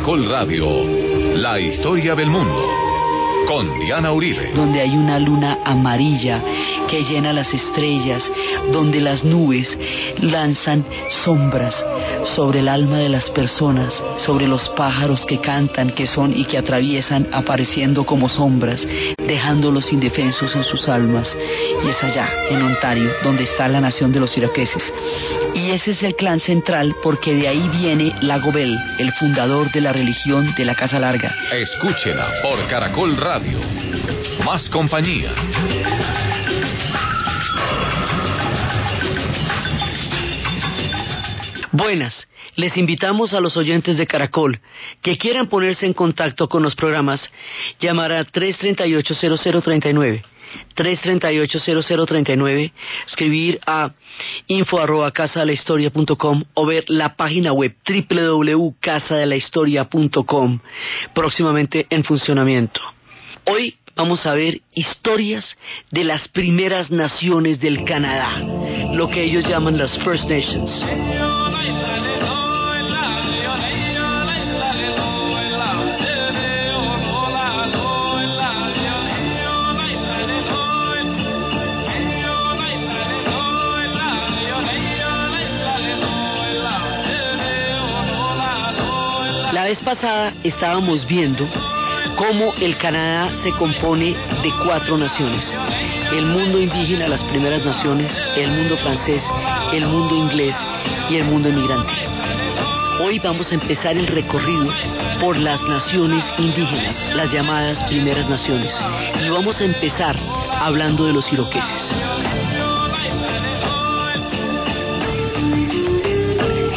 Caracol Radio, la historia del mundo con Diana Uribe. Donde hay una luna amarilla que llena las estrellas, donde las nubes lanzan sombras sobre el alma de las personas, sobre los pájaros que cantan, que son y que atraviesan apareciendo como sombras, dejándolos indefensos en sus almas. Y es allá, en Ontario, donde está la nación de los iroqueses. Y ese es el clan central porque de ahí viene Lagobel, el fundador de la religión de la Casa Larga. Escúchela por Caracol Radio más compañía. Buenas, les invitamos a los oyentes de Caracol que quieran ponerse en contacto con los programas, llamar a 338-0039. 338-0039, escribir a info arroba casa de la o ver la página web www.casadelahistoria.com próximamente en funcionamiento. Hoy vamos a ver historias de las primeras naciones del Canadá, lo que ellos llaman las First Nations. La vez pasada estábamos viendo cómo el Canadá se compone de cuatro naciones. El mundo indígena, las primeras naciones, el mundo francés, el mundo inglés y el mundo inmigrante. Hoy vamos a empezar el recorrido por las naciones indígenas, las llamadas primeras naciones. Y vamos a empezar hablando de los iroqueses.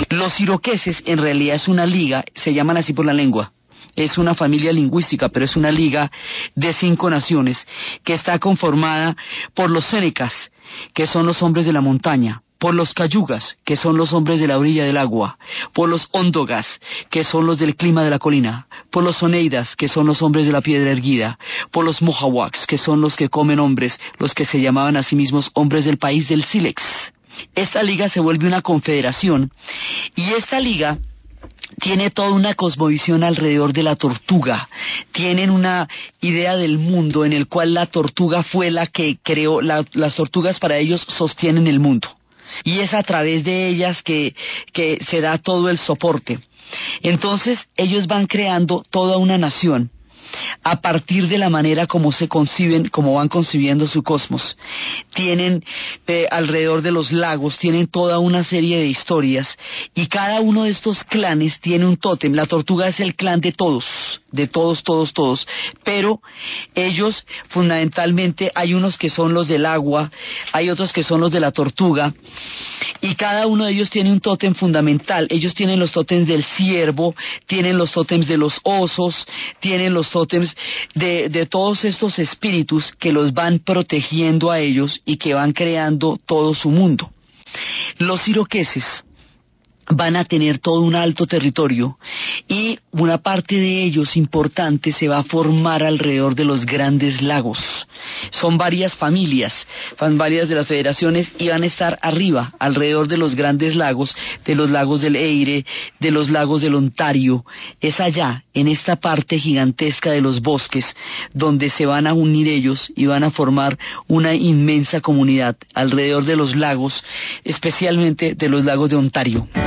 Los iroqueses en realidad es una liga, se llaman así por la lengua, es una familia lingüística, pero es una liga de cinco naciones que está conformada por los Senecas, que son los hombres de la montaña, por los Cayugas, que son los hombres de la orilla del agua, por los Ondogas, que son los del clima de la colina, por los Oneidas, que son los hombres de la piedra erguida, por los Mohawks, que son los que comen hombres, los que se llamaban a sí mismos hombres del país del Silex. Esta liga se vuelve una confederación y esta liga tiene toda una cosmovisión alrededor de la tortuga. Tienen una idea del mundo en el cual la tortuga fue la que creó, las tortugas para ellos sostienen el mundo. Y es a través de ellas que, que se da todo el soporte. Entonces ellos van creando toda una nación a partir de la manera como se conciben, como van concibiendo su cosmos. Tienen eh, alrededor de los lagos, tienen toda una serie de historias y cada uno de estos clanes tiene un tótem. La tortuga es el clan de todos, de todos, todos, todos. Pero ellos fundamentalmente hay unos que son los del agua, hay otros que son los de la tortuga y cada uno de ellos tiene un tótem fundamental. Ellos tienen los tótems del ciervo, tienen los tótems de los osos, tienen los tótems de, de todos estos espíritus que los van protegiendo a ellos y que van creando todo su mundo. Los iroqueses van a tener todo un alto territorio y una parte de ellos importante se va a formar alrededor de los grandes lagos. Son varias familias, van varias de las federaciones y van a estar arriba, alrededor de los grandes lagos, de los lagos del Eire, de los lagos del Ontario. Es allá, en esta parte gigantesca de los bosques, donde se van a unir ellos y van a formar una inmensa comunidad alrededor de los lagos, especialmente de los lagos de Ontario.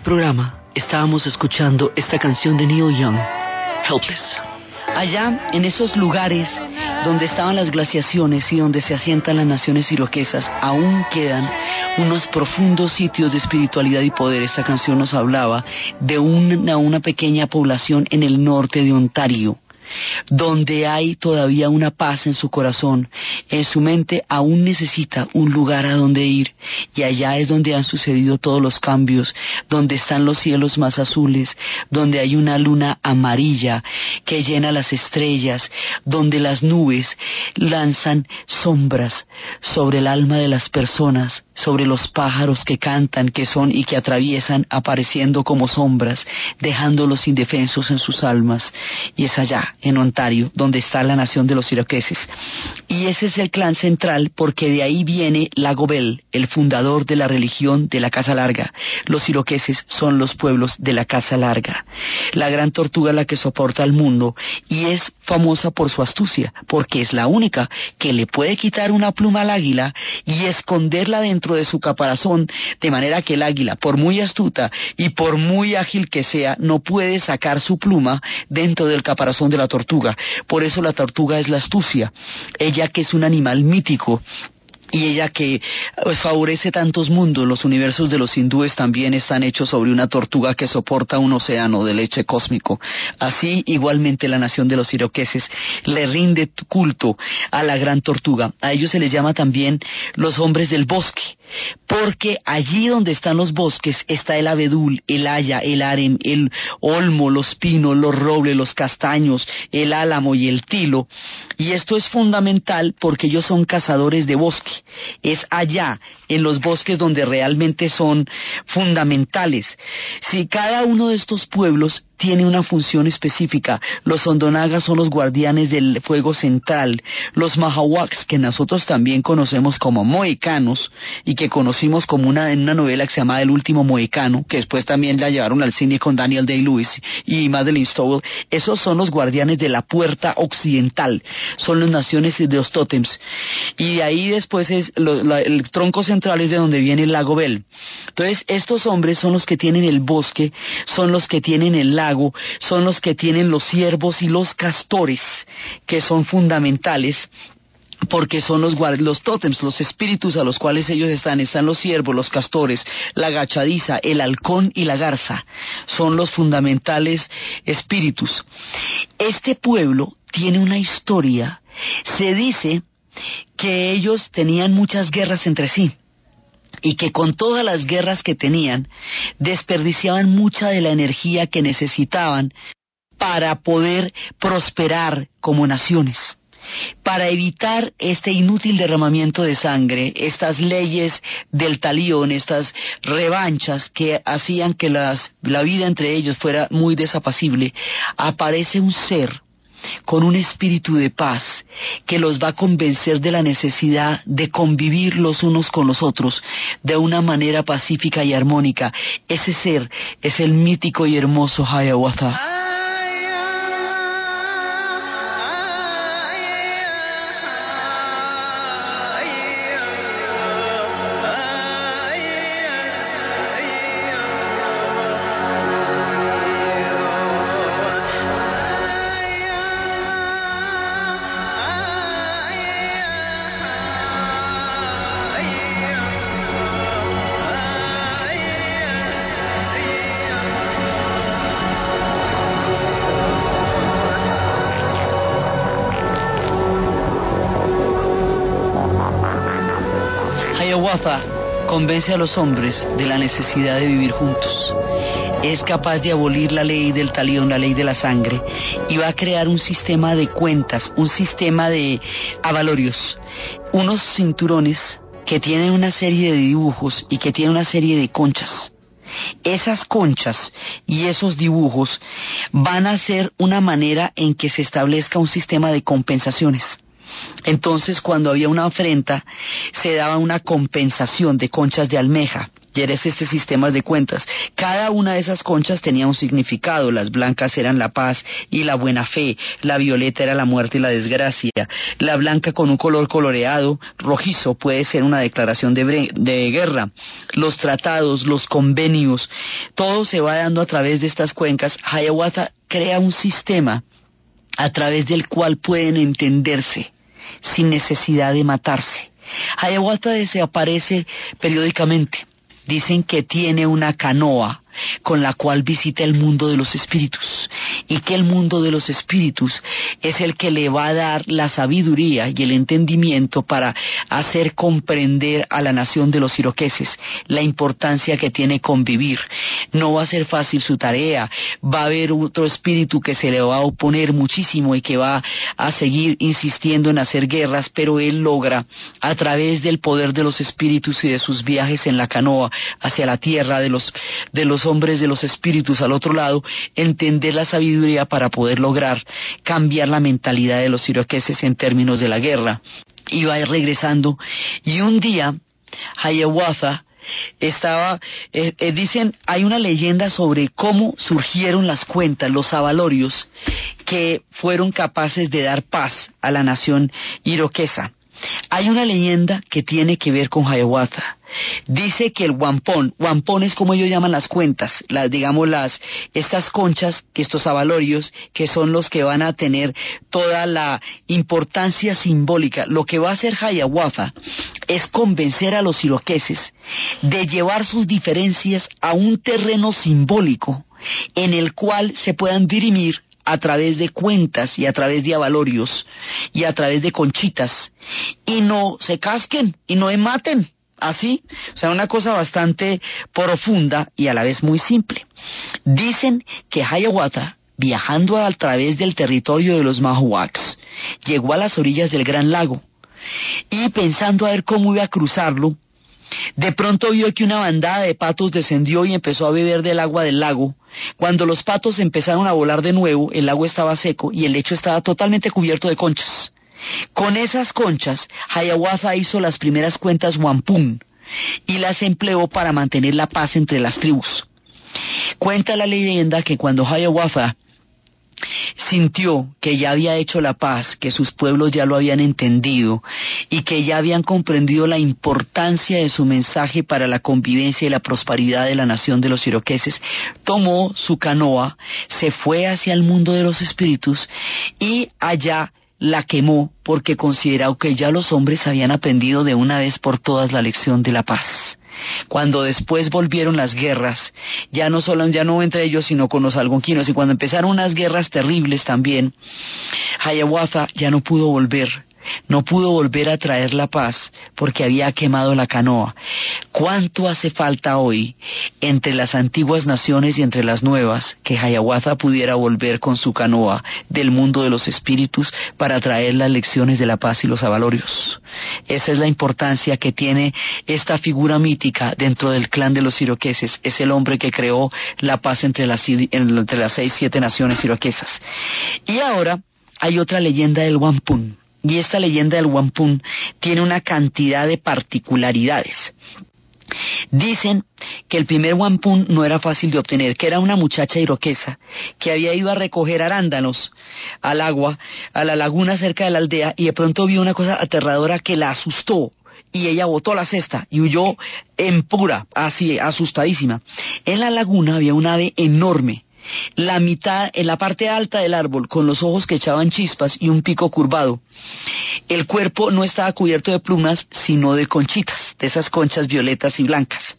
programa estábamos escuchando esta canción de Neil Young, Helpless. Allá, en esos lugares donde estaban las glaciaciones y donde se asientan las naciones iroquesas, aún quedan unos profundos sitios de espiritualidad y poder. Esta canción nos hablaba de una pequeña población en el norte de Ontario donde hay todavía una paz en su corazón, en su mente aún necesita un lugar a donde ir y allá es donde han sucedido todos los cambios, donde están los cielos más azules, donde hay una luna amarilla que llena las estrellas, donde las nubes lanzan sombras sobre el alma de las personas, sobre los pájaros que cantan, que son y que atraviesan apareciendo como sombras, dejándolos indefensos en sus almas. Y es allá, en Ontario, donde está la nación de los iroqueses. Y ese es el clan central porque de ahí viene Lagobel, el fundador de la religión de la Casa Larga. Los iroqueses son los pueblos de la Casa Larga. La gran tortuga la que soporta al mundo y es famosa por su astucia, porque es la única que le puede quitar una pluma al águila y esconderla dentro de su caparazón, de manera que el águila, por muy astuta y por muy ágil que sea, no puede sacar su pluma dentro del caparazón de la tortuga. Por eso la tortuga es la astucia. Ella que es un animal mítico y ella que pues, favorece tantos mundos, los universos de los hindúes también están hechos sobre una tortuga que soporta un océano de leche cósmico. Así, igualmente, la nación de los iroqueses le rinde culto a la gran tortuga. A ellos se les llama también los hombres del bosque porque allí donde están los bosques está el abedul, el haya, el harem, el olmo, los pinos, los robles, los castaños, el álamo y el tilo. Y esto es fundamental porque ellos son cazadores de bosque. Es allá, en los bosques, donde realmente son fundamentales. Si cada uno de estos pueblos tiene una función específica. Los Ondonagas son los guardianes del fuego central. Los Mahawaks, que nosotros también conocemos como Moecanos y que conocimos como una en una novela que se llama El último Moecano, que después también la llevaron al cine con Daniel Day-Lewis y Madeleine Stowe. Esos son los guardianes de la puerta occidental. Son las naciones de los tótems. Y ahí después es el tronco central de donde viene el lago Bell. Entonces, estos hombres son los que tienen el bosque, son los que tienen el lago son los que tienen los ciervos y los castores, que son fundamentales porque son los, los tótems, los espíritus a los cuales ellos están, están los ciervos, los castores, la gachadiza, el halcón y la garza, son los fundamentales espíritus. Este pueblo tiene una historia, se dice que ellos tenían muchas guerras entre sí y que con todas las guerras que tenían desperdiciaban mucha de la energía que necesitaban para poder prosperar como naciones. Para evitar este inútil derramamiento de sangre, estas leyes del talión, estas revanchas que hacían que las, la vida entre ellos fuera muy desapacible, aparece un ser con un espíritu de paz que los va a convencer de la necesidad de convivir los unos con los otros de una manera pacífica y armónica. Ese ser es el mítico y hermoso Hiawatha. Convence a los hombres de la necesidad de vivir juntos. Es capaz de abolir la ley del talión, la ley de la sangre, y va a crear un sistema de cuentas, un sistema de avalorios, unos cinturones que tienen una serie de dibujos y que tienen una serie de conchas. Esas conchas y esos dibujos van a ser una manera en que se establezca un sistema de compensaciones. Entonces, cuando había una afrenta, se daba una compensación de conchas de almeja. Y eres este sistema de cuentas Cada una de esas conchas tenía un significado. Las blancas eran la paz y la buena fe, la violeta era la muerte y la desgracia, la blanca con un color coloreado, rojizo, puede ser una declaración de, de guerra. Los tratados, los convenios, todo se va dando a través de estas cuencas. Hiawatha crea un sistema a través del cual pueden entenderse sin necesidad de matarse. Hiawatha desaparece periódicamente. Dicen que tiene una canoa con la cual visita el mundo de los espíritus y que el mundo de los espíritus es el que le va a dar la sabiduría y el entendimiento para hacer comprender a la nación de los iroqueses la importancia que tiene convivir. No va a ser fácil su tarea, va a haber otro espíritu que se le va a oponer muchísimo y que va a seguir insistiendo en hacer guerras, pero él logra a través del poder de los espíritus y de sus viajes en la canoa hacia la tierra de los de los hombres de los espíritus al otro lado, entender la sabiduría para poder lograr cambiar la mentalidad de los iroqueses en términos de la guerra. Iba a ir regresando y un día Hiawatha estaba, eh, eh, dicen, hay una leyenda sobre cómo surgieron las cuentas, los avalorios, que fueron capaces de dar paz a la nación iroquesa. Hay una leyenda que tiene que ver con Hiawatha. Dice que el wampón, wampón es como ellos llaman las cuentas, las, digamos las, estas conchas, que estos avalorios, que son los que van a tener toda la importancia simbólica. Lo que va a hacer Hiawatha es convencer a los iroqueses de llevar sus diferencias a un terreno simbólico en el cual se puedan dirimir a través de cuentas y a través de avalorios y a través de conchitas y no se casquen y no maten. Así, o sea, una cosa bastante profunda y a la vez muy simple. Dicen que Hiawatha, viajando a través del territorio de los Mahuacs, llegó a las orillas del Gran Lago y pensando a ver cómo iba a cruzarlo, de pronto vio que una bandada de patos descendió y empezó a beber del agua del lago. Cuando los patos empezaron a volar de nuevo, el lago estaba seco y el lecho estaba totalmente cubierto de conchas. Con esas conchas, Hiawatha hizo las primeras cuentas wampum y las empleó para mantener la paz entre las tribus. Cuenta la leyenda que cuando Hiawatha sintió que ya había hecho la paz, que sus pueblos ya lo habían entendido y que ya habían comprendido la importancia de su mensaje para la convivencia y la prosperidad de la nación de los iroqueses, tomó su canoa, se fue hacia el mundo de los espíritus y allá la quemó porque consideró que ya los hombres habían aprendido de una vez por todas la lección de la paz. Cuando después volvieron las guerras, ya no solo ya no entre ellos, sino con los algonquinos, y cuando empezaron unas guerras terribles también, Hiawatha ya no pudo volver no pudo volver a traer la paz porque había quemado la canoa. ¿Cuánto hace falta hoy entre las antiguas naciones y entre las nuevas que Hiawatha pudiera volver con su canoa del mundo de los espíritus para traer las lecciones de la paz y los avalorios? Esa es la importancia que tiene esta figura mítica dentro del clan de los iroqueses. Es el hombre que creó la paz entre las, entre las seis, siete naciones iroquesas. Y ahora hay otra leyenda del Wampun y esta leyenda del Wampum tiene una cantidad de particularidades. Dicen que el primer wampum no era fácil de obtener, que era una muchacha iroquesa que había ido a recoger arándanos al agua, a la laguna cerca de la aldea, y de pronto vio una cosa aterradora que la asustó. Y ella botó la cesta y huyó en pura, así, asustadísima. En la laguna había un ave enorme, la mitad en la parte alta del árbol, con los ojos que echaban chispas y un pico curvado. El cuerpo no estaba cubierto de plumas, sino de conchitas, de esas conchas violetas y blancas.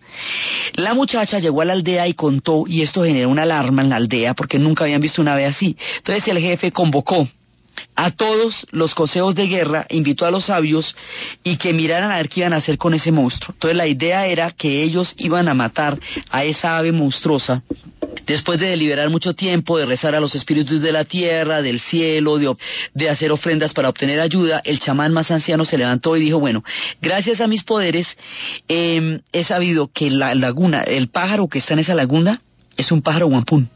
La muchacha llegó a la aldea y contó, y esto generó una alarma en la aldea porque nunca habían visto una ave así. Entonces el jefe convocó a todos los consejos de guerra, invitó a los sabios y que miraran a ver qué iban a hacer con ese monstruo. Entonces la idea era que ellos iban a matar a esa ave monstruosa Después de deliberar mucho tiempo, de rezar a los espíritus de la tierra, del cielo, de, hacer ofrendas para obtener ayuda, el chamán más anciano se levantó y dijo, bueno, gracias a mis poderes em, he sabido que la laguna, el pájaro que está en esa laguna, es un pájaro guampún.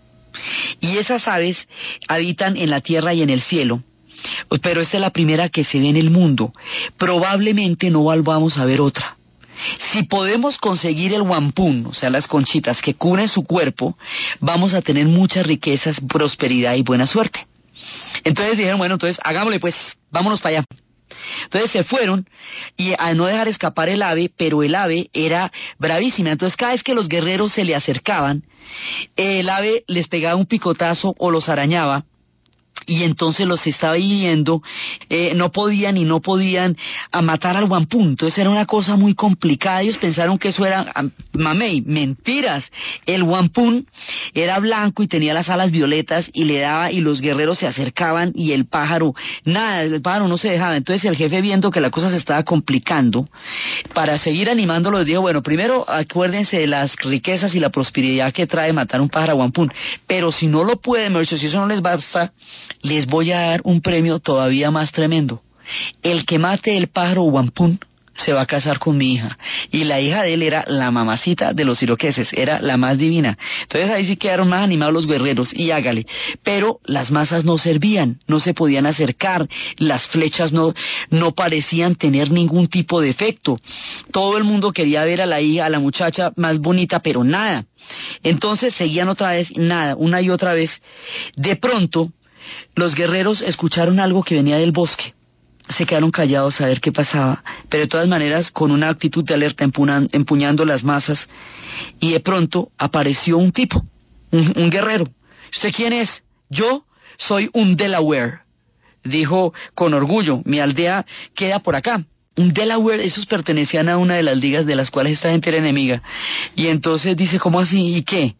Y esas aves habitan en la tierra y en el cielo. Pero esta es la primera que se ve en el mundo. Probablemente no volvamos a ver otra. Si podemos conseguir el wampún, o sea, las conchitas que cubren su cuerpo, vamos a tener muchas riquezas, prosperidad y buena suerte. Entonces dijeron, bueno, entonces hagámosle pues, vámonos para allá. Entonces se fueron y a no dejar escapar el ave, pero el ave era bravísima. Entonces cada vez que los guerreros se le acercaban, el ave les pegaba un picotazo o los arañaba y entonces los estaba viendo, eh, no podían y no podían a matar al Wampum. Entonces era una cosa muy complicada. Ellos pensaron que eso era mamey, mentiras. El Wampum era blanco y tenía las alas violetas y le daba y los guerreros se acercaban y el pájaro, nada, el pájaro no se dejaba. Entonces el jefe viendo que la cosa se estaba complicando, para seguir animándolo dijo, bueno, primero acuérdense de las riquezas y la prosperidad que trae matar un pájaro Wampum. Pero si no lo pueden, si eso no les basta, les voy a dar un premio todavía más tremendo. El que mate el pájaro wampún se va a casar con mi hija. Y la hija de él era la mamacita de los iroqueses, era la más divina. Entonces ahí sí quedaron más animados los guerreros, y hágale. Pero las masas no servían, no se podían acercar, las flechas no, no parecían tener ningún tipo de efecto. Todo el mundo quería ver a la hija, a la muchacha más bonita, pero nada. Entonces seguían otra vez, nada, una y otra vez. De pronto, los guerreros escucharon algo que venía del bosque. Se quedaron callados a ver qué pasaba, pero de todas maneras con una actitud de alerta empuñando las masas. Y de pronto apareció un tipo, un, guerrero. ¿Usted quién es? Yo soy un Delaware, dijo con orgullo. Mi aldea queda por acá. Un Delaware, esos pertenecían a una de las ligas de las cuales esta gente era enemiga. Y entonces dice, ¿cómo así? ¿Y qué?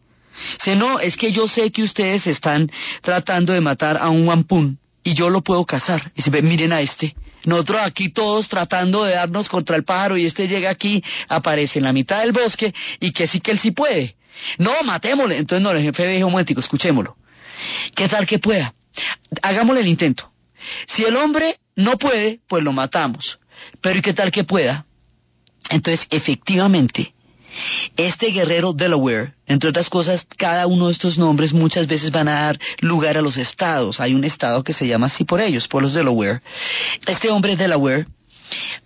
Dice, no, es que yo sé que ustedes están tratando de matar a un wampún y yo lo puedo cazar. Y se miren a este. Nosotros aquí todos tratando de darnos contra el pájaro y este llega aquí, aparece en la mitad del bosque y que sí que él sí puede. No, matémosle. Entonces no, el jefe dijo, un momentico, escuchémoslo. ¿Qué tal que pueda? Hagámosle el intento. Si el hombre no puede, pues lo matamos. Pero ¿y qué tal que pueda? Entonces, efectivamente, este guerrero Delaware, entre otras cosas, cada uno de estos nombres muchas veces van a dar lugar a los estados. Hay un estado que se llama así por ellos, por los Delaware. Este hombre Delaware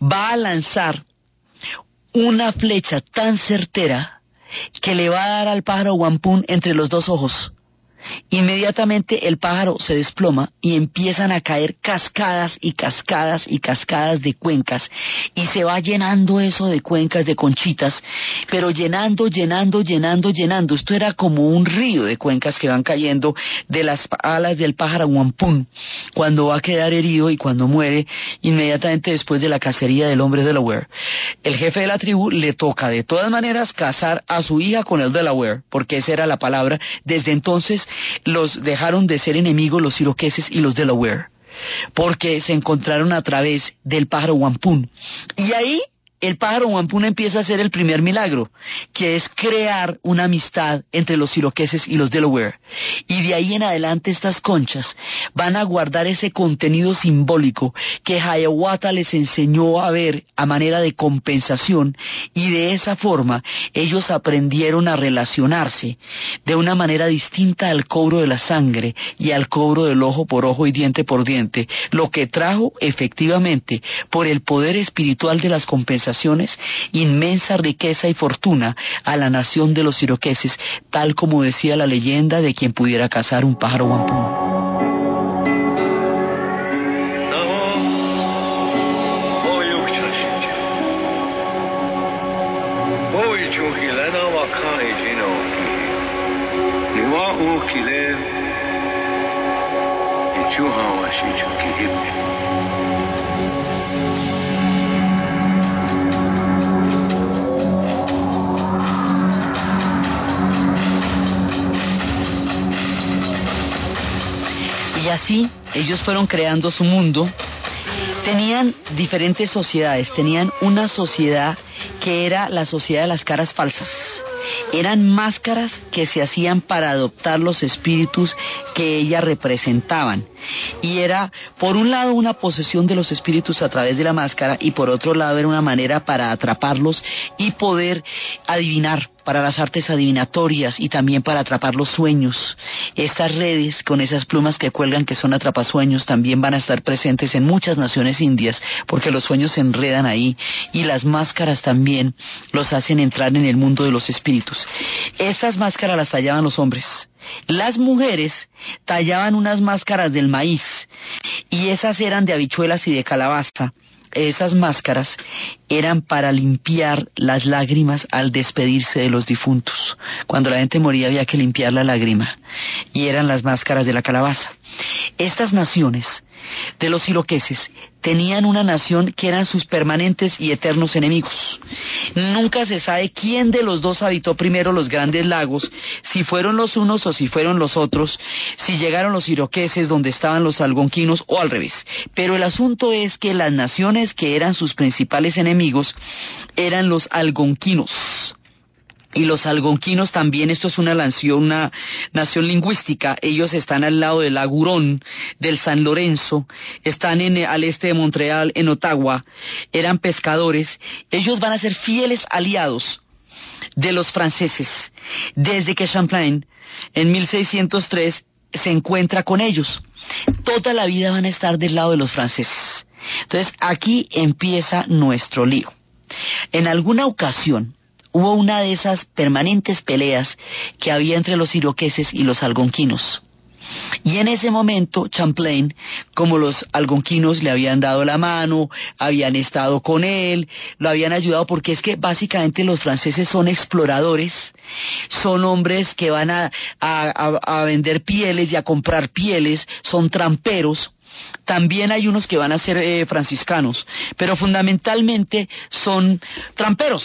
va a lanzar una flecha tan certera que le va a dar al pájaro Wampun entre los dos ojos. Inmediatamente el pájaro se desploma y empiezan a caer cascadas y cascadas y cascadas de cuencas y se va llenando eso de cuencas de conchitas, pero llenando, llenando, llenando, llenando. Esto era como un río de cuencas que van cayendo de las alas del pájaro wampún cuando va a quedar herido y cuando muere inmediatamente después de la cacería del hombre Delaware. El jefe de la tribu le toca de todas maneras casar a su hija con el Delaware, porque esa era la palabra. Desde entonces los dejaron de ser enemigos los iroqueses y los Delaware, porque se encontraron a través del pájaro wampún. Y ahí el pájaro Wampun empieza a hacer el primer milagro, que es crear una amistad entre los iroqueses y los Delaware. Y de ahí en adelante estas conchas van a guardar ese contenido simbólico que Hiawatha les enseñó a ver a manera de compensación y de esa forma ellos aprendieron a relacionarse de una manera distinta al cobro de la sangre y al cobro del ojo por ojo y diente por diente, lo que trajo efectivamente por el poder espiritual de las compensaciones inmensa riqueza y fortuna a la nación de los iroqueses, tal como decía la leyenda de quien pudiera cazar un pájaro wampum. Y así ellos fueron creando su mundo. Tenían diferentes sociedades. Tenían una sociedad que era la sociedad de las caras falsas. Eran máscaras que se hacían para adoptar los espíritus que ellas representaban. Y era, por un lado, una posesión de los espíritus a través de la máscara y por otro lado era una manera para atraparlos y poder adivinar para las artes adivinatorias y también para atrapar los sueños Estas redes con esas plumas que cuelgan que son atrapasueños también van a estar presentes en muchas naciones indias porque los sueños se enredan ahí y las máscaras también los hacen entrar en el mundo de los espíritus. Estas máscaras las tallaban los hombres. Las mujeres tallaban unas máscaras del maíz y esas eran de habichuelas y de calabaza esas máscaras eran para limpiar las lágrimas al despedirse de los difuntos. Cuando la gente moría había que limpiar la lágrima y eran las máscaras de la calabaza. Estas naciones de los iroqueses tenían una nación que eran sus permanentes y eternos enemigos. Nunca se sabe quién de los dos habitó primero los grandes lagos, si fueron los unos o si fueron los otros, si llegaron los iroqueses donde estaban los algonquinos o al revés. Pero el asunto es que las naciones que eran sus principales enemigos eran los algonquinos y los algonquinos también, esto es una nación, una nación lingüística, ellos están al lado del Agurón, del San Lorenzo, están en, al este de Montreal, en Ottawa, eran pescadores, ellos van a ser fieles aliados de los franceses, desde que Champlain en 1603 se encuentra con ellos. Toda la vida van a estar del lado de los franceses. Entonces aquí empieza nuestro lío. En alguna ocasión, hubo una de esas permanentes peleas que había entre los iroqueses y los algonquinos. Y en ese momento Champlain, como los algonquinos le habían dado la mano, habían estado con él, lo habían ayudado, porque es que básicamente los franceses son exploradores, son hombres que van a, a, vender pieles y a comprar pieles, son tramperos, también hay unos que van a ser eh, franciscanos, pero fundamentalmente son tramperos.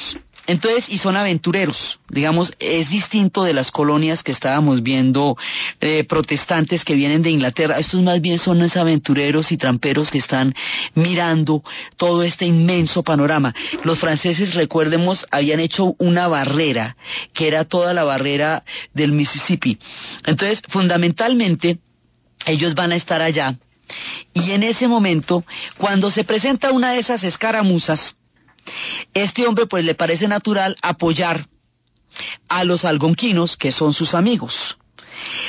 Entonces, y son aventureros, digamos, es distinto de las colonias que estábamos viendo eh, protestantes que vienen de Inglaterra. Estos más bien son aventureros y tramperos que están mirando todo este inmenso panorama. Los franceses, recuerdemos, habían hecho una barrera, que era toda la barrera del Mississippi. Entonces, fundamentalmente, ellos van a estar allá. Y en ese momento, cuando se presenta una de esas escaramuzas, este hombre pues le parece natural apoyar a los algonquinos que son sus amigos.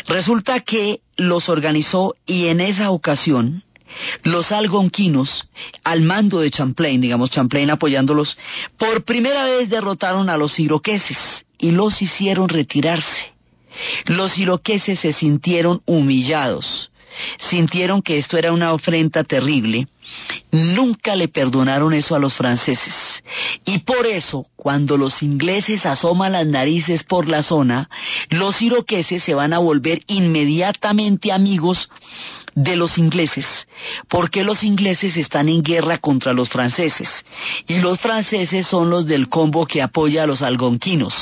Resulta que los organizó y en esa ocasión los algonquinos, al mando de Champlain, digamos Champlain apoyándolos, por primera vez derrotaron a los iroqueses y los hicieron retirarse. Los iroqueses se sintieron humillados sintieron que esto era una ofrenda terrible, nunca le perdonaron eso a los franceses. Y por eso, cuando los ingleses asoman las narices por la zona, los iroqueses se van a volver inmediatamente amigos de los ingleses, porque los ingleses están en guerra contra los franceses, y los franceses son los del combo que apoya a los algonquinos.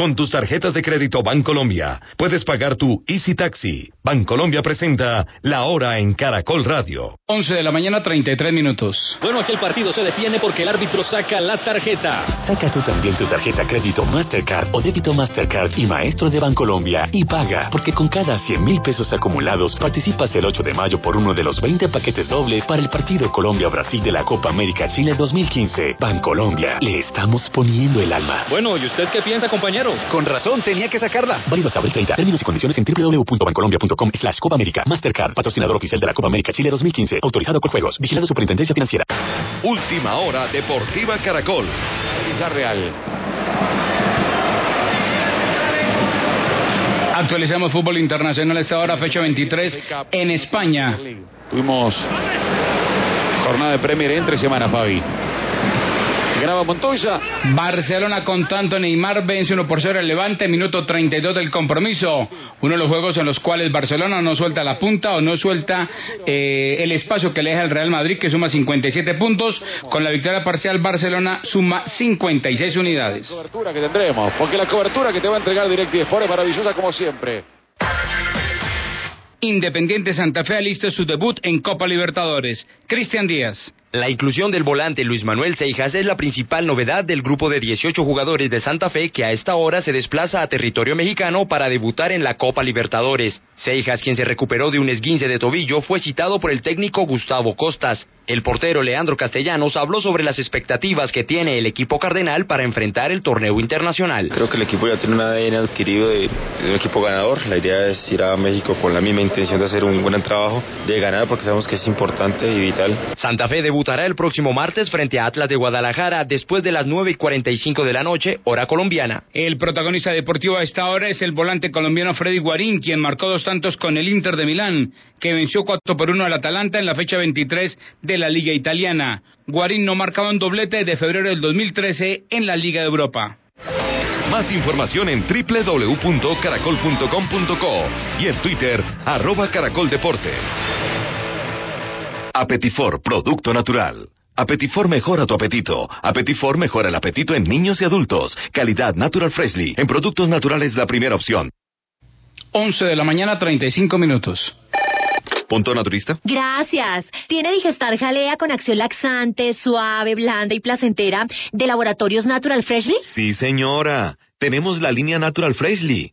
Con tus tarjetas de crédito Bancolombia puedes pagar tu Easy Taxi. Bancolombia presenta La Hora en Caracol Radio. 11 de la mañana, 33 minutos. Bueno, aquí el partido se detiene porque el árbitro saca la tarjeta. Saca tú también tu tarjeta crédito Mastercard o débito Mastercard y Maestro de Bancolombia y paga, porque con cada 100 mil pesos acumulados participas el 8 de mayo por uno de los 20 paquetes dobles para el partido Colombia-Brasil de la Copa América Chile 2015. Bancolombia, le estamos poniendo el alma. Bueno, ¿y usted qué piensa, compañero? Con razón, tenía que sacarla. Válido hasta abril 30. Términos y condiciones en www.bancolombia.com slash Copa América. Mastercard, patrocinador oficial de la Copa América Chile 2015. Autorizado por juegos. Vigilado Superintendencia Financiera. Última hora Deportiva Caracol. Real. Actualizamos fútbol internacional esta hora, fecha 23, en España. Tuvimos jornada de Premier entre semana, Fabi. Graba Montoya. Barcelona con tanto Neymar vence 1 por 0 el Levante, minuto 32 del compromiso. Uno de los juegos en los cuales Barcelona no suelta la punta o no suelta eh, el espacio que le deja el Real Madrid, que suma 57 puntos. Con la victoria parcial, Barcelona suma 56 unidades. La cobertura que tendremos, porque la cobertura que te va a entregar DirecTV Sport es maravillosa como siempre. Independiente Santa Fe alista su debut en Copa Libertadores. Cristian Díaz. La inclusión del volante Luis Manuel Seijas es la principal novedad del grupo de 18 jugadores de Santa Fe que a esta hora se desplaza a territorio mexicano para debutar en la Copa Libertadores. Seijas, quien se recuperó de un esguince de tobillo, fue citado por el técnico Gustavo Costas. El portero Leandro Castellanos habló sobre las expectativas que tiene el equipo cardenal para enfrentar el torneo internacional. Creo que el equipo ya tiene un ADN adquirido de, un equipo ganador. La idea es ir a México con la misma intención de hacer un buen trabajo, de ganar porque sabemos que es importante y vital. Santa Fe debutará el próximo martes frente a Atlas de Guadalajara después de las 9 y 45 de la noche, hora colombiana. El protagonista deportivo a esta hora es el volante colombiano Freddy Guarín, quien marcó dos tantos con el Inter de Milán, que venció 4 por 1 al Atalanta en la fecha 23 de la Liga Italiana. Guarín no marcaba un doblete de febrero del 2013 en la Liga de Europa. Más información en www.caracol.com.co y en Twitter, arroba caracoldeportes. Apetifor, producto natural. Apetifor mejora tu apetito. Apetifor mejora el apetito en niños y adultos. Calidad Natural Freshly. En productos naturales la primera opción. 11 de la mañana, 35 minutos. Punto naturista. Gracias. Tiene Digestar Jalea con acción laxante, suave, blanda y placentera de Laboratorios Natural Freshly. Sí, señora. Tenemos la línea Natural Freshly.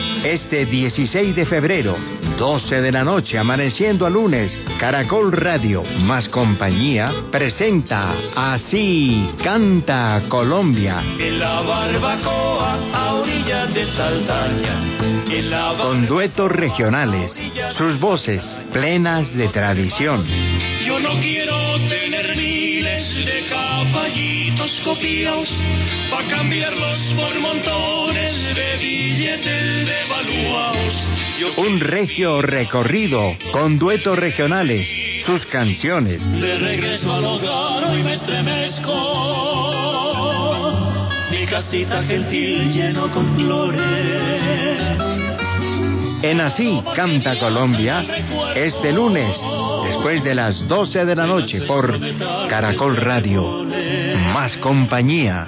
Este 16 de febrero, 12 de la noche, amaneciendo a lunes, Caracol Radio más compañía presenta Así canta Colombia. En la barbacoa a orillas de Saldaña. Con duetos regionales, sus voces plenas de tradición. Yo no quiero tener miles de caballitos copiados para cambiarlos por montones de billetes devaluados. Un regio recorrido con duetos regionales, sus canciones. De regreso al hogar hoy me estremezco. Mi casita gentil lleno con flores. En Así Canta Colombia, este lunes, después de las 12 de la noche, por Caracol Radio. Más compañía.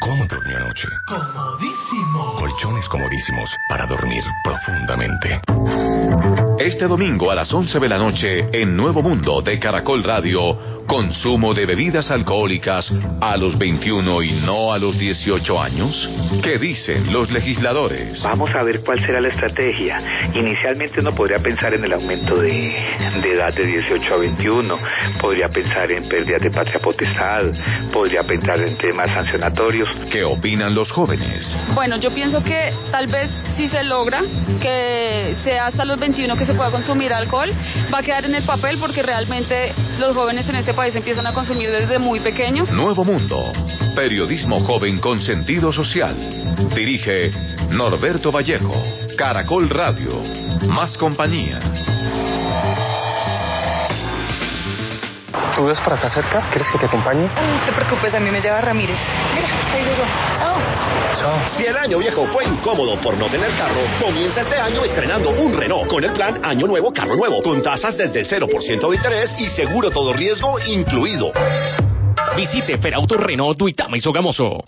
cómo durmió anoche? Comodísimo. Colchones comodísimos para dormir profundamente. Este domingo a las 11 de la noche en Nuevo Mundo de Caracol Radio, consumo de bebidas alcohólicas a los 21 y no a los 18 años. ¿Qué dicen los legisladores? Vamos a ver cuál será la estrategia. Inicialmente uno podría pensar en el aumento de, de edad de 18 a 21, podría pensar en pérdidas de patria potestad, podría pensar en temas sancionatorios. ¿Qué opinan los jóvenes? Bueno, yo pienso que tal vez si se logra que sea hasta los 21 que se pueda consumir alcohol, va a quedar en el papel porque realmente los jóvenes en este país empiezan a consumir desde muy pequeños. Nuevo Mundo. Periodismo joven con sentido social. Dirige Norberto Vallejo. Caracol Radio. Más compañía. ¿Tú ves por acá cerca? ¿Quieres que te acompañe? No te preocupes, a mí me lleva Ramírez. Mira, ahí llegó. Chao. Chao. Si el año viejo fue incómodo por no tener carro, comienza este año estrenando un Renault con el plan Año Nuevo, Carro Nuevo, con tasas desde 0% de interés y seguro todo riesgo incluido. Visite Ferauto Renault Duitama y Sogamoso.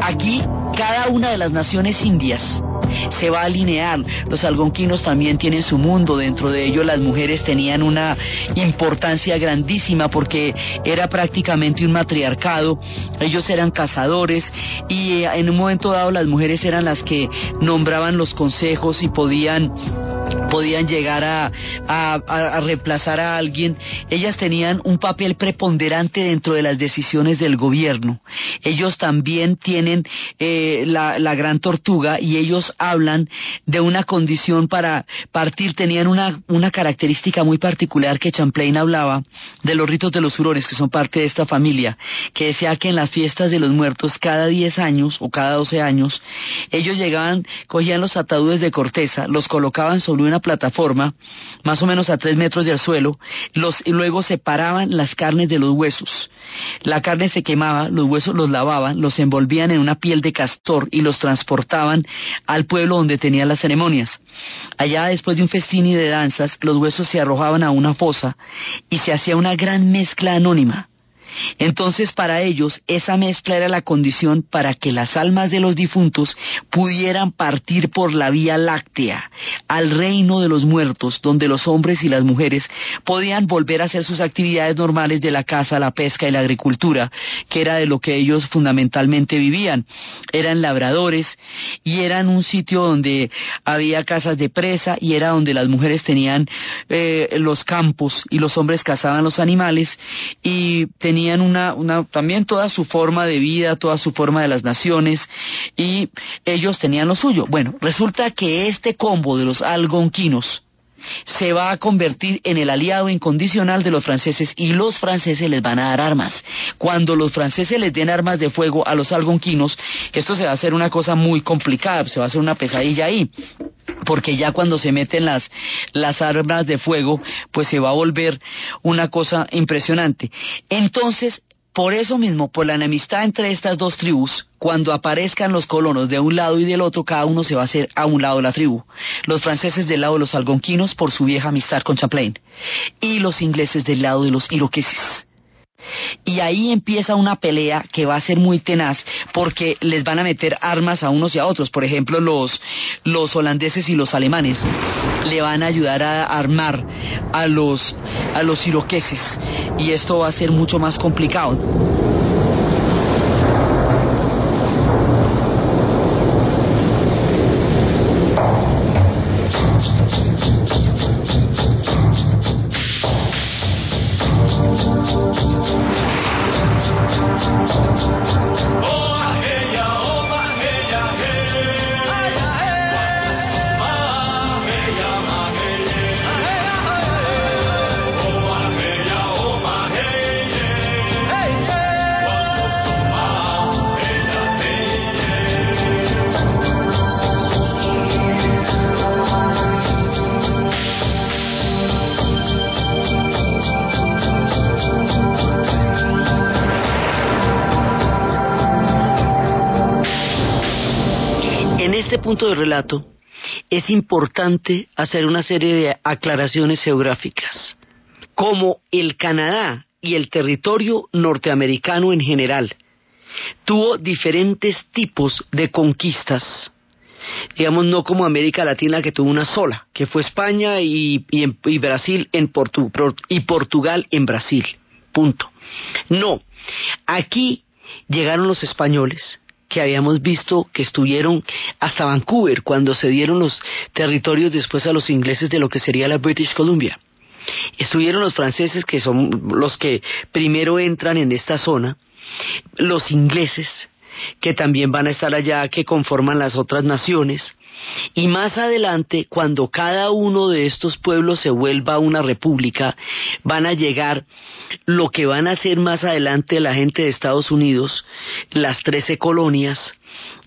Aquí cada una de las naciones indias se va a alinear. Los algonquinos también tienen su mundo, dentro de ellos las mujeres tenían una importancia grandísima porque era prácticamente un matriarcado, ellos eran cazadores y eh, en un momento dado las mujeres eran las que nombraban los consejos y podían podían llegar a, a, reemplazar a alguien, ellas tenían un papel preponderante dentro de las decisiones del gobierno. Ellos también tienen eh, la, la, gran tortuga y ellos hablan de una condición para partir, tenían una, una característica muy particular que Champlain hablaba de los ritos de los furores, que son parte de esta familia, que decía que en las fiestas de los muertos cada 10 años o cada 12 años, ellos llegaban, cogían los ataúdes de corteza, los colocaban sobre una plataforma, más o menos a tres metros del suelo, los, luego separaban las carnes de los huesos. La carne se quemaba, los huesos los lavaban, los envolvían en una piel de castor y los transportaban al pueblo donde tenían las ceremonias. Allá, después de un festín y de danzas, los huesos se arrojaban a una fosa y se hacía una gran mezcla anónima. Entonces para ellos esa mezcla era la condición para que las almas de los difuntos pudieran partir por la vía láctea al reino de los muertos, donde los hombres y las mujeres podían volver a hacer sus actividades normales de la caza, la pesca y la agricultura, que era de lo que ellos fundamentalmente vivían. Eran labradores y eran un sitio donde había casas de presa y era donde las mujeres tenían eh, los campos y los hombres cazaban los animales y tenían tenían una, una, también toda su forma de vida, toda su forma de las naciones, y ellos tenían lo suyo. Bueno, resulta que este combo de los algonquinos, se va a convertir en el aliado incondicional de los franceses y los franceses les van a dar armas. Cuando los franceses les den armas de fuego a los algonquinos, esto se va a hacer una cosa muy complicada, se va a hacer una pesadilla ahí porque ya cuando se meten las, las armas de fuego, pues se va a volver una cosa impresionante. Entonces, por eso mismo, por la enemistad entre estas dos tribus, cuando aparezcan los colonos de un lado y del otro, cada uno se va a hacer a un lado de la tribu. Los franceses del lado de los algonquinos por su vieja amistad con Champlain y los ingleses del lado de los iroqueses. Y ahí empieza una pelea que va a ser muy tenaz porque les van a meter armas a unos y a otros. Por ejemplo, los, los holandeses y los alemanes le van a ayudar a armar a los, a los iroqueses y esto va a ser mucho más complicado. Relato es importante hacer una serie de aclaraciones geográficas. Como el Canadá y el territorio norteamericano en general tuvo diferentes tipos de conquistas, digamos, no como América Latina que tuvo una sola, que fue España y, Brasil en y Portugal en Brasil. Punto. No, aquí llegaron los españoles, que habíamos visto que estuvieron hasta Vancouver cuando se dieron los territorios después a los ingleses de lo que sería la British Columbia. Estuvieron los franceses que son los que primero entran en esta zona, los ingleses que también van a estar allá, que conforman las otras naciones, y más adelante, cuando cada uno de estos pueblos se vuelva una república, van a llegar lo que van a hacer más adelante la gente de Estados Unidos, las trece colonias,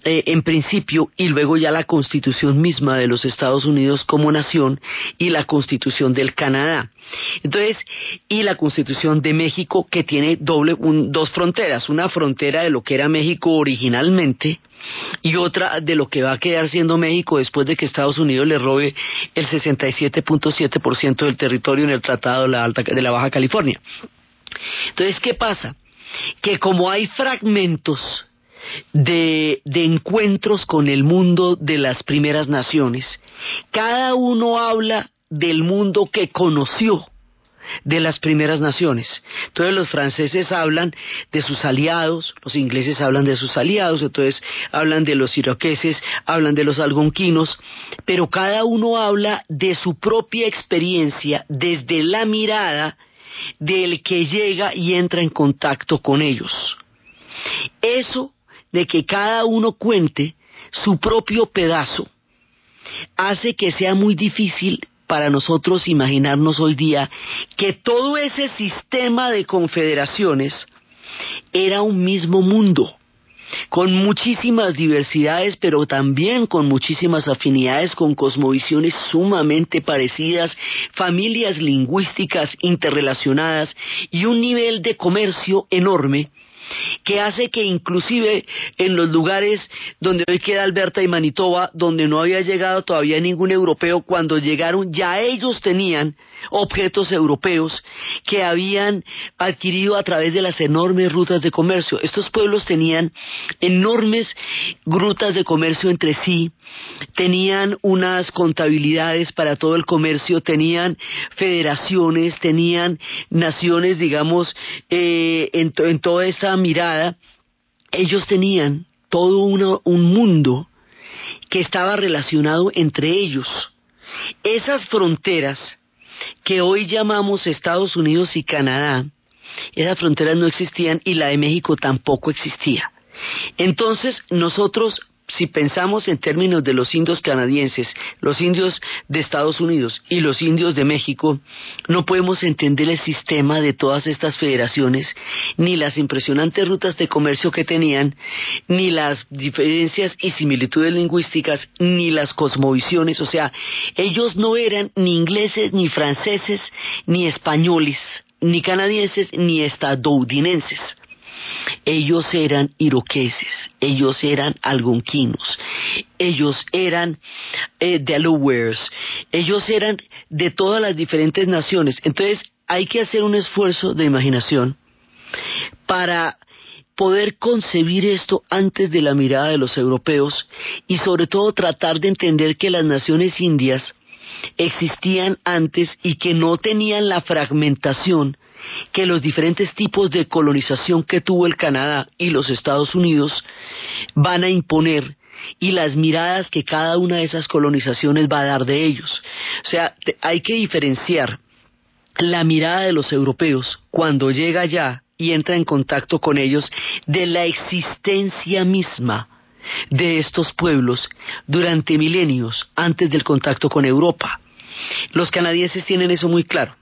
eh, en principio y luego ya la constitución misma de los Estados Unidos como nación y la constitución del Canadá. Entonces, y la constitución de México que tiene doble, dos fronteras, una frontera de lo que era México originalmente y otra de lo que va a quedar siendo México después de que Estados Unidos le robe el 67.7% del territorio en el Tratado de la, Alta, de la Baja California. Entonces, ¿qué pasa? Que como hay fragmentos de, encuentros con el mundo de las primeras naciones. Cada uno habla del mundo que conoció de las primeras naciones. Entonces los franceses hablan de sus aliados, los ingleses hablan de sus aliados, entonces hablan de los iroqueses, hablan de los algonquinos, pero cada uno habla de su propia experiencia desde la mirada del que llega y entra en contacto con ellos. Eso de que cada uno cuente su propio pedazo hace que sea muy difícil para nosotros imaginarnos hoy día que todo ese sistema de confederaciones era un mismo mundo, con muchísimas diversidades, pero también con muchísimas afinidades, con cosmovisiones sumamente parecidas, familias lingüísticas interrelacionadas y un nivel de comercio enorme que hace que inclusive en los lugares donde hoy queda Alberta y Manitoba, donde no había llegado todavía ningún europeo, cuando llegaron ya ellos tenían objetos europeos que habían adquirido a través de las enormes rutas de comercio. Estos pueblos tenían enormes rutas de comercio entre sí, tenían unas contabilidades para todo el comercio, tenían federaciones, tenían naciones, digamos, eh, en, toda esta mirada, ellos tenían todo un mundo que estaba relacionado entre ellos. Esas fronteras que hoy llamamos Estados Unidos y Canadá, esas fronteras no existían y la de México tampoco existía. Entonces nosotros si pensamos en términos de los indios canadienses, los indios de Estados Unidos y los indios de México, no podemos entender el sistema de todas estas federaciones, ni las impresionantes rutas de comercio que tenían, ni las diferencias y similitudes lingüísticas, ni las cosmovisiones. O sea, ellos no eran ni ingleses, ni franceses, ni españoles, ni canadienses, ni estadounidenses ellos eran iroqueses, ellos eran algonquinos, ellos eran eh, Delawares, ellos eran de todas las diferentes naciones. Entonces hay que hacer un esfuerzo de imaginación para poder concebir esto antes de la mirada de los europeos y sobre todo tratar de entender que las naciones indias existían antes y que no tenían la fragmentación que los diferentes tipos de colonización que tuvo el Canadá y los Estados Unidos van a imponer y las miradas que cada una de esas colonizaciones va a dar de ellos. O sea, hay que diferenciar la mirada de los europeos cuando llega allá y entra en contacto con ellos de la existencia misma de estos pueblos durante milenios antes del contacto con Europa. Los canadienses tienen eso muy claro.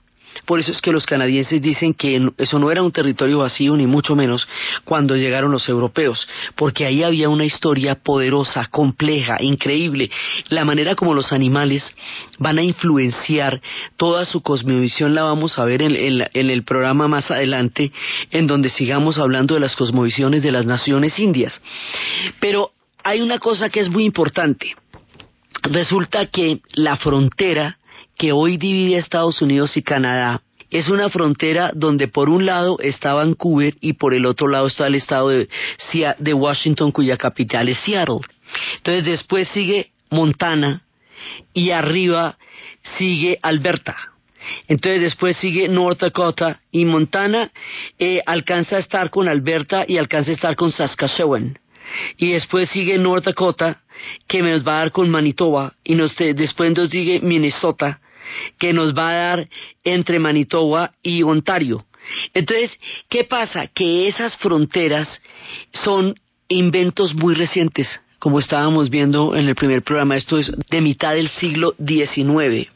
Por eso es que los canadienses dicen que eso no era un territorio vacío, ni mucho menos, cuando llegaron los europeos, porque ahí había una historia poderosa, compleja, increíble. La manera como los animales van a influenciar toda su cosmovisión la vamos a ver en, en el programa más adelante, en donde sigamos hablando de las cosmovisiones de las naciones indias. Pero hay una cosa que es muy importante. Resulta que la frontera que hoy divide Estados Unidos y Canadá es una frontera donde por un lado está Vancouver y por el otro lado está el estado de, de Washington cuya capital es Seattle. Entonces después sigue Montana y arriba sigue Alberta. Entonces después sigue North Dakota y Montana eh, alcanza a estar con Alberta y alcanza a estar con Saskatchewan. Y después sigue North Dakota que nos va a dar con Manitoba y nos, después nos sigue Minnesota que nos va a dar entre Manitoba y Ontario. Entonces, ¿qué pasa? Que esas fronteras son inventos muy recientes, como estábamos viendo en el primer programa, esto es de mitad del siglo XIX.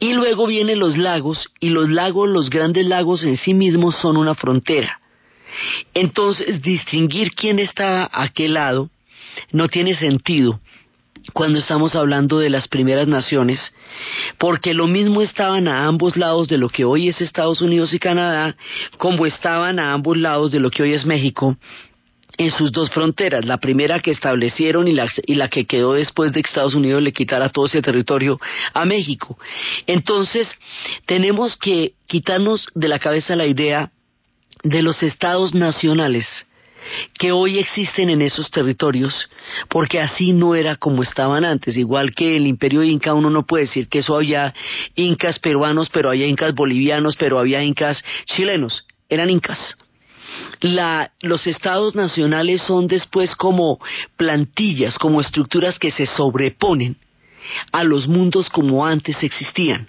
Y luego vienen los lagos, y los lagos, los grandes lagos en sí mismos son una frontera. Entonces, distinguir quién estaba a qué lado no tiene sentido cuando estamos hablando de las primeras naciones, porque lo mismo estaban a ambos lados de lo que hoy es Estados Unidos y Canadá, como estaban a ambos lados de lo que hoy es México, en sus dos fronteras, la primera que establecieron y la, y la, que quedó después de que Estados Unidos le quitara todo ese territorio a México. Entonces, tenemos que quitarnos de la cabeza la idea de los estados nacionales que hoy existen en esos territorios, porque así no era como estaban antes. Igual que el imperio inca, uno no puede decir que eso había incas peruanos, pero había incas bolivianos, pero había incas chilenos, eran incas. Los estados nacionales son después como plantillas, como estructuras que se sobreponen a los mundos como antes existían.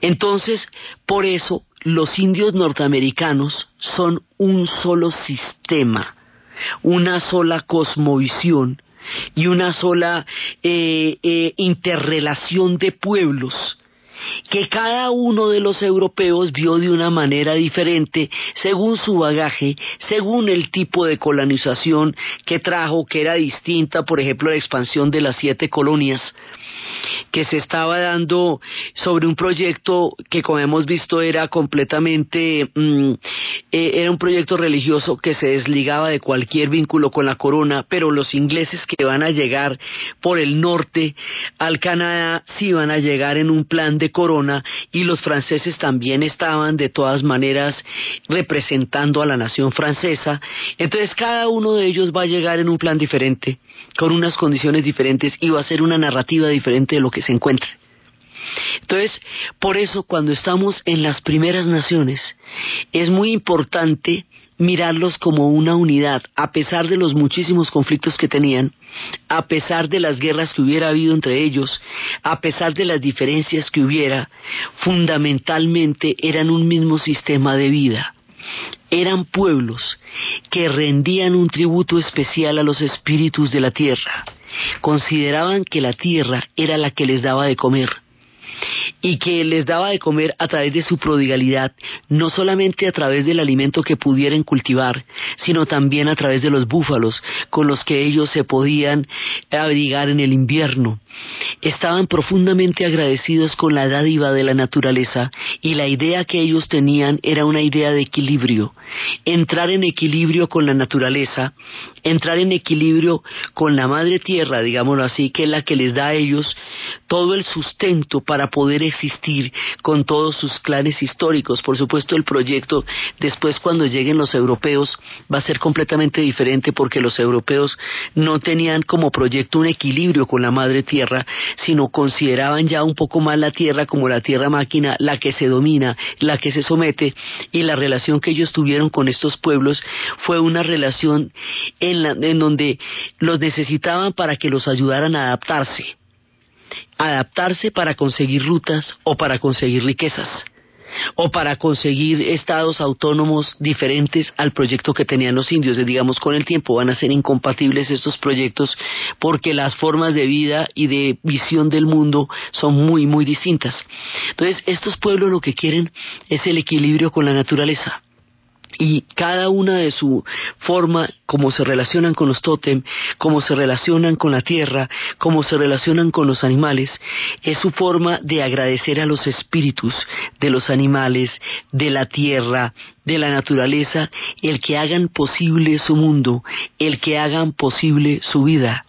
Entonces, por eso los indios norteamericanos son un solo sistema, una sola cosmovisión y una sola eh, eh, interrelación de pueblos que cada uno de los europeos vio de una manera diferente según su bagaje, según el tipo de colonización que trajo, que era distinta, por ejemplo, la expansión de las siete colonias que se estaba dando sobre un proyecto que como hemos visto era completamente mm, eh, era un proyecto religioso que se desligaba de cualquier vínculo con la corona pero los ingleses que van a llegar por el norte al Canadá sí van a llegar en un plan de corona y los franceses también estaban de todas maneras representando a la nación francesa. Entonces cada uno de ellos va a llegar en un plan diferente con unas condiciones diferentes y va a ser una narrativa diferente de lo que se encuentre. Entonces, por eso cuando estamos en las primeras naciones, es muy importante mirarlos como una unidad, a pesar de los muchísimos conflictos que tenían, a pesar de las guerras que hubiera habido entre ellos, a pesar de las diferencias que hubiera, fundamentalmente eran un mismo sistema de vida. Eran pueblos que rendían un tributo especial a los espíritus de la tierra consideraban que la tierra era la que les daba de comer y que les daba de comer a través de su prodigalidad, no solamente a través del alimento que pudieran cultivar, sino también a través de los búfalos con los que ellos se podían abrigar en el invierno. Estaban profundamente agradecidos con la dádiva de la naturaleza y la idea que ellos tenían era una idea de equilibrio, entrar en equilibrio con la naturaleza, entrar en equilibrio con la madre tierra, digámoslo así, que es la que les da a ellos todo el sustento para poder existir con todos sus clanes históricos. Por supuesto, el proyecto después cuando lleguen los europeos va a ser completamente diferente porque los europeos no tenían como proyecto un equilibrio con la madre tierra, sino consideraban ya un poco más la tierra como la tierra máquina, la que se domina, la que se somete, y la relación que ellos tuvieron con estos pueblos fue una relación en, donde los necesitaban para que los ayudaran a adaptarse adaptarse para conseguir rutas o para conseguir riquezas o para conseguir estados autónomos diferentes al proyecto que tenían los indios. Digamos, con el tiempo van a ser incompatibles estos proyectos porque las formas de vida y de visión del mundo son muy, muy distintas. Entonces, estos pueblos lo que quieren es el equilibrio con la naturaleza y cada una de su forma, cómo se relacionan con los tótem, cómo se relacionan con la tierra, cómo se relacionan con los animales, es su forma de agradecer a los espíritus de los animales, de la tierra, de la naturaleza, el que hagan posible su mundo, el que hagan posible su vida.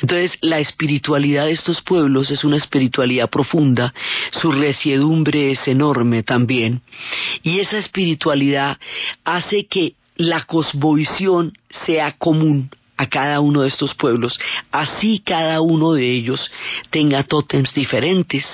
Entonces, la espiritualidad de estos pueblos es una espiritualidad profunda, su resiedumbre es enorme también, y esa espiritualidad hace que la cosmovisión sea común a cada uno de estos pueblos, así cada uno de ellos tenga tótems diferentes,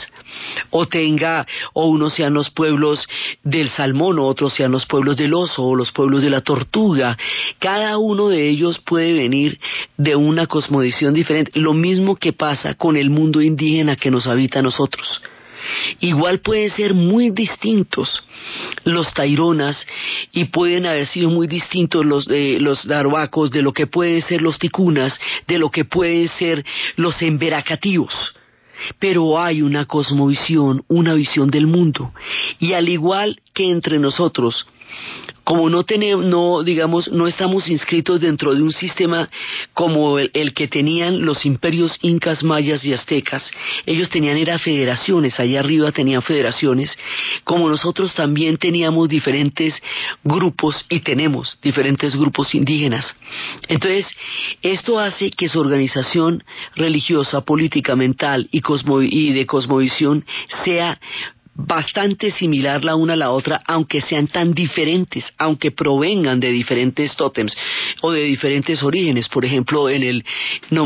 o tenga, o unos sean los pueblos del salmón, o otros sean los pueblos del oso, o los pueblos de la tortuga. Cada uno de ellos puede venir de una cosmovisión diferente. Lo mismo que pasa con el mundo indígena que nos habita a nosotros. Igual pueden ser muy distintos los taironas y pueden haber sido muy distintos los, eh, los de lo que pueden ser los ticunas, de lo que pueden ser los emberacativos pero hay una cosmovisión, una visión del mundo. Y al igual que entre nosotros, como no tenemos, no, digamos, no estamos inscritos dentro de un sistema como el, que tenían los imperios incas, mayas y aztecas, ellos tenían era federaciones, allá arriba tenían federaciones, como nosotros también teníamos diferentes grupos y tenemos diferentes grupos indígenas. Entonces, esto hace que su organización religiosa, política, mental y, y de cosmovisión sea bastante similar la una a la otra, aunque sean tan diferentes, aunque provengan de diferentes tótems o de diferentes orígenes. Por ejemplo, en el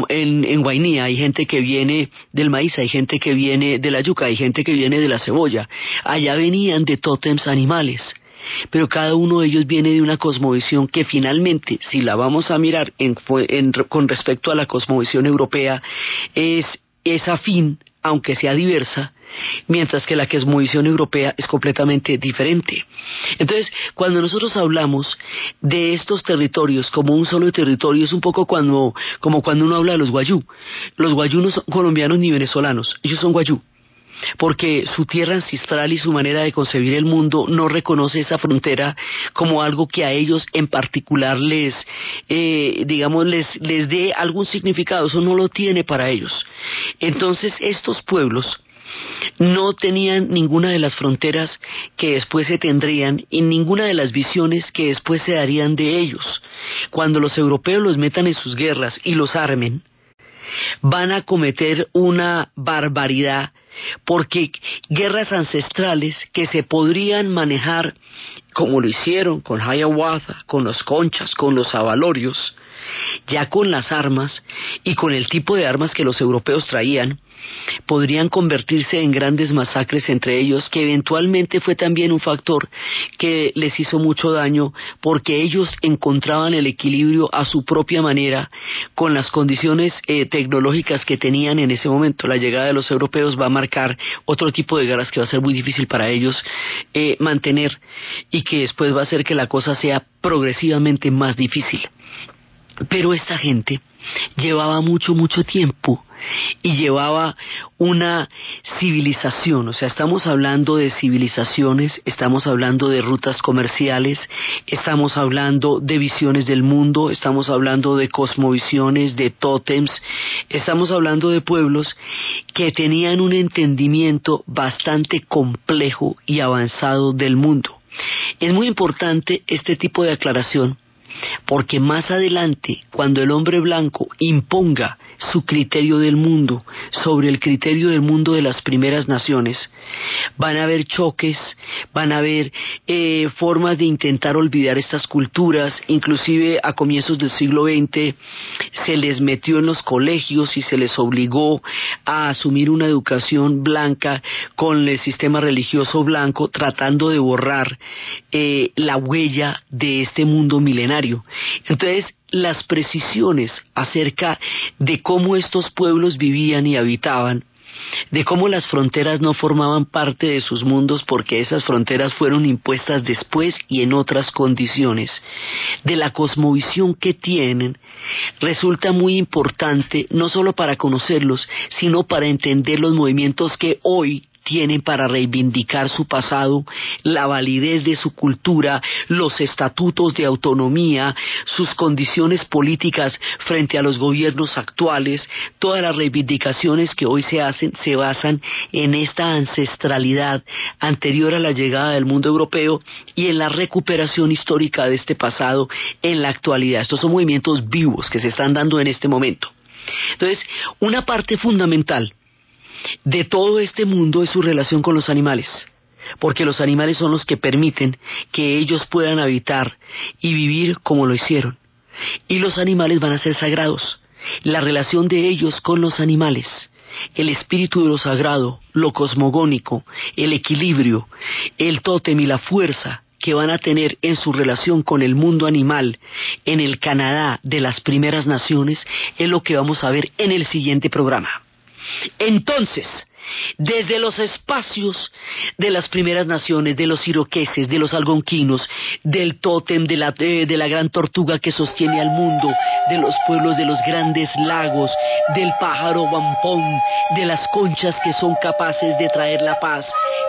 en, en Guainía hay gente que viene del maíz, hay gente que viene de la yuca, hay gente que viene de la cebolla. Allá venían de tótems animales pero cada uno de ellos viene de una cosmovisión que finalmente, si la vamos a mirar con respecto a la cosmovisión europea, es, es afín, aunque sea diversa, mientras que la cosmovisión europea es completamente diferente. Entonces, cuando nosotros hablamos de estos territorios como un solo territorio, es un poco cuando, como cuando uno habla de los guayú. Los guayú no son colombianos ni venezolanos, ellos son guayú porque su tierra ancestral y su manera de concebir el mundo no reconoce esa frontera como algo que a ellos en particular les, eh, digamos, les, les dé algún significado, eso no lo tiene para ellos. Entonces estos pueblos no tenían ninguna de las fronteras que después se tendrían y ninguna de las visiones que después se darían de ellos. Cuando los europeos los metan en sus guerras y los armen, van a cometer una barbaridad porque guerras ancestrales que se podrían manejar como lo hicieron con Hiawatha, con los conchas, con los avalorios, ya con las armas y con el tipo de armas que los europeos traían, podrían convertirse en grandes masacres entre ellos, que eventualmente fue también un factor que les hizo mucho daño porque ellos encontraban el equilibrio a su propia manera con las condiciones eh, tecnológicas que tenían en ese momento. La llegada de los europeos va a marcar otro tipo de guerras que va a ser muy difícil para ellos eh, mantener y que después va a hacer que la cosa sea progresivamente más difícil. Pero esta gente llevaba mucho, mucho tiempo y llevaba una civilización, o sea, estamos hablando de civilizaciones, estamos hablando de rutas comerciales, estamos hablando de visiones del mundo, estamos hablando de cosmovisiones, de tótems, estamos hablando de pueblos que tenían un entendimiento bastante complejo y avanzado del mundo. Es muy importante este tipo de aclaración porque más adelante, cuando el hombre blanco imponga su criterio del mundo sobre el criterio del mundo de las primeras naciones, van a haber choques, van a haber eh, formas de intentar olvidar estas culturas, inclusive a comienzos del siglo XX se les metió en los colegios y se les obligó a asumir una educación blanca con el sistema religioso blanco, tratando de borrar eh, la huella de este mundo milenario. Entonces, las precisiones acerca de cómo estos pueblos vivían y habitaban, de cómo las fronteras no formaban parte de sus mundos porque esas fronteras fueron impuestas después y en otras condiciones, de la cosmovisión que tienen, resulta muy importante no solo para conocerlos, sino para entender los movimientos que hoy tienen para reivindicar su pasado, la validez de su cultura, los estatutos de autonomía, sus condiciones políticas frente a los gobiernos actuales, todas las reivindicaciones que hoy se hacen se basan en esta ancestralidad anterior a la llegada del mundo europeo y en la recuperación histórica de este pasado en la actualidad. Estos son movimientos vivos que se están dando en este momento. Entonces, una parte fundamental de todo este mundo es su relación con los animales, porque los animales son los que permiten que ellos puedan habitar y vivir como lo hicieron. Y los animales van a ser sagrados. La relación de ellos con los animales, el espíritu de lo sagrado, lo cosmogónico, el equilibrio, el tótem y la fuerza que van a tener en su relación con el mundo animal en el Canadá de las primeras naciones es lo que vamos a ver en el siguiente programa. Entonces, desde los espacios de las primeras naciones, de los iroqueses, de los algonquinos, del tótem de la, eh, de la gran tortuga que sostiene al mundo, de los pueblos de los grandes lagos, del pájaro bampón, de las conchas que son capaces de traer la paz,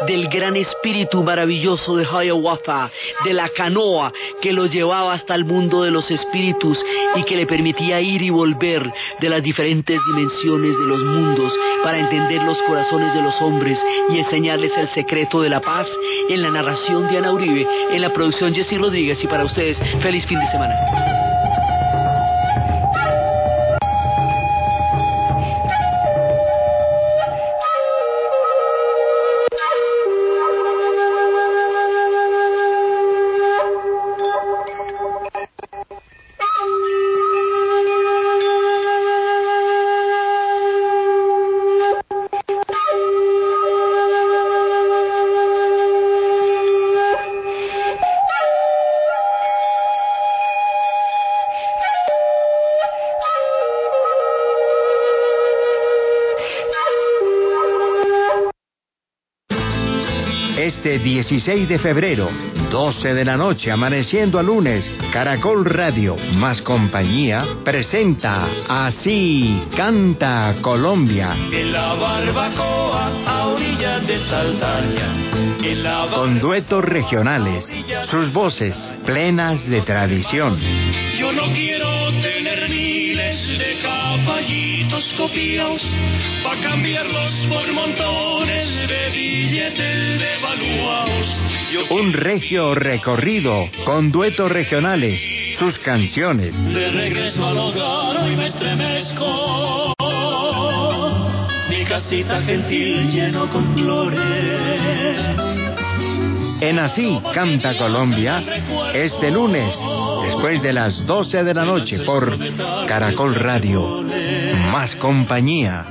del gran espíritu maravilloso de Hiawatha, de la canoa que lo llevaba hasta el mundo de los espíritus y que le permitía ir y volver de las diferentes dimensiones de los mundos para entender los corazones de los hombres y enseñarles el secreto de la paz en la narración de Ana Uribe, en la producción Jessy Rodríguez y para ustedes, feliz fin de semana. Este 16 de febrero, 12 de la noche, amaneciendo a lunes, Caracol Radio más compañía presenta Así canta Colombia. En la barbacoa a orillas de Saldaña. Con duetos regionales, sus voces plenas de tradición. Yo no quiero para cambiarlos por montones de billetes devaluados. Un regio recorrido con duetos regionales, sus canciones. de regreso al hogar hoy me estremezco. Mi casita gentil lleno con flores. En Así canta Colombia, este lunes, después de las 12 de la noche, por Caracol Radio. Más compañía.